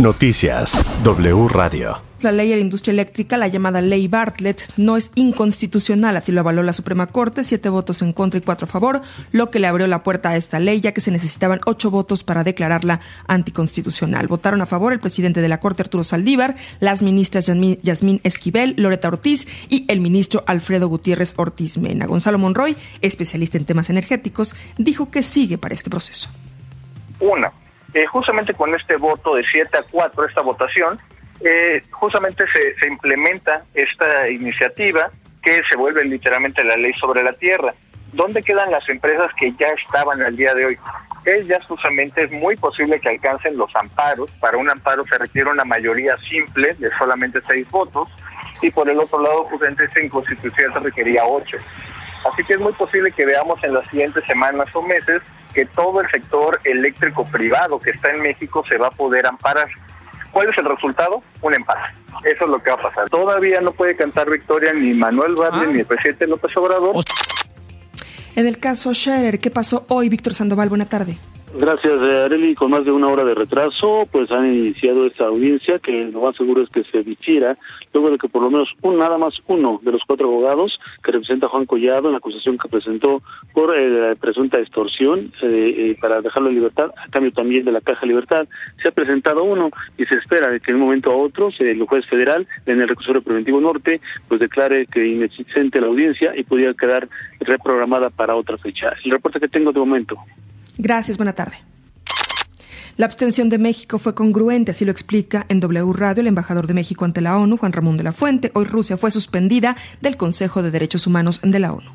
Noticias W Radio. La ley de la industria eléctrica, la llamada ley Bartlett, no es inconstitucional, así lo avaló la Suprema Corte, siete votos en contra y cuatro a favor, lo que le abrió la puerta a esta ley, ya que se necesitaban ocho votos para declararla anticonstitucional. Votaron a favor el presidente de la Corte, Arturo Saldívar, las ministras Yasmín Esquivel, Loreta Ortiz y el ministro Alfredo Gutiérrez Ortiz Mena. Gonzalo Monroy, especialista en temas energéticos, dijo que sigue para este proceso. Una, eh, justamente con este voto de 7 a 4, esta votación, eh, justamente se, se implementa esta iniciativa que se vuelve literalmente la ley sobre la tierra. ¿Dónde quedan las empresas que ya estaban al día de hoy? Ellas justamente es muy posible que alcancen los amparos. Para un amparo se requiere una mayoría simple de solamente seis votos y por el otro lado justamente esta inconstitucional requería ocho. Así que es muy posible que veamos en las siguientes semanas o meses que todo el sector eléctrico privado que está en México se va a poder amparar. ¿Cuál es el resultado? Un empate. Eso es lo que va a pasar. Todavía no puede cantar victoria ni Manuel Bartlett ni el presidente López Obrador. En el caso Scherer, ¿qué pasó hoy, Víctor Sandoval? Buena tarde. Gracias, eh, Areli. Con más de una hora de retraso, pues han iniciado esta audiencia que lo más seguro es que se difiera luego de que por lo menos un, nada más uno de los cuatro abogados que representa Juan Collado en la acusación que presentó por eh, presunta extorsión eh, eh, para dejarlo en libertad, a cambio también de la Caja Libertad, se ha presentado uno y se espera de que de un momento a otro el juez federal en el recursorio preventivo norte pues declare que inexistente la audiencia y pudiera quedar reprogramada para otra fecha. El reporte que tengo de momento. Gracias, buena tarde. La abstención de México fue congruente, así lo explica en W Radio el embajador de México ante la ONU, Juan Ramón de la Fuente. Hoy Rusia fue suspendida del Consejo de Derechos Humanos de la ONU.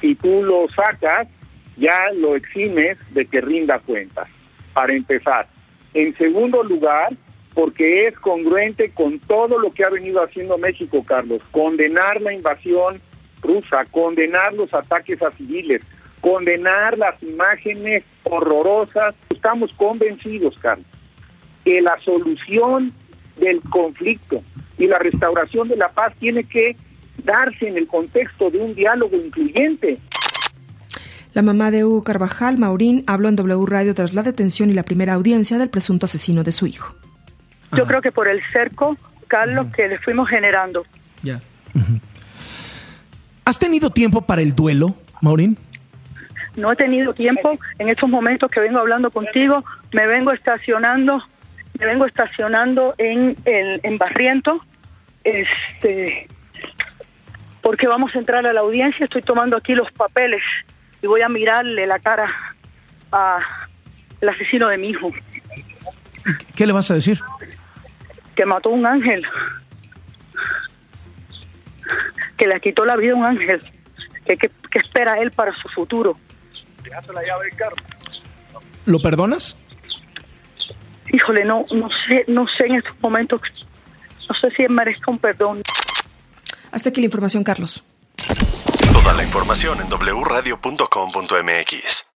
Si tú lo sacas, ya lo eximes de que rinda cuentas, para empezar. En segundo lugar, porque es congruente con todo lo que ha venido haciendo México, Carlos. Condenar la invasión rusa, condenar los ataques a civiles, condenar las imágenes horrorosas. Estamos convencidos, Carlos, que la solución del conflicto y la restauración de la paz tiene que darse en el contexto de un diálogo incluyente. La mamá de Hugo Carvajal, Maurín, habló en W Radio tras la detención y la primera audiencia del presunto asesino de su hijo. Yo creo que por el cerco, Carlos, que le fuimos generando. Ya. ¿Has tenido tiempo para el duelo, Maurín? No he tenido tiempo en estos momentos que vengo hablando contigo, me vengo estacionando, me vengo estacionando en el en Barriento, este porque vamos a entrar a la audiencia, estoy tomando aquí los papeles y voy a mirarle la cara a el asesino de mi hijo. ¿Qué le vas a decir? Que mató un ángel. Que le quitó la vida a un ángel. Que, que, que espera él para su futuro la llave del carro. ¿Lo perdonas? Híjole, no, no sé, no sé en estos momentos, no sé si merezca un perdón. Hasta aquí la información, Carlos. Toda la información en wradio.com.mx.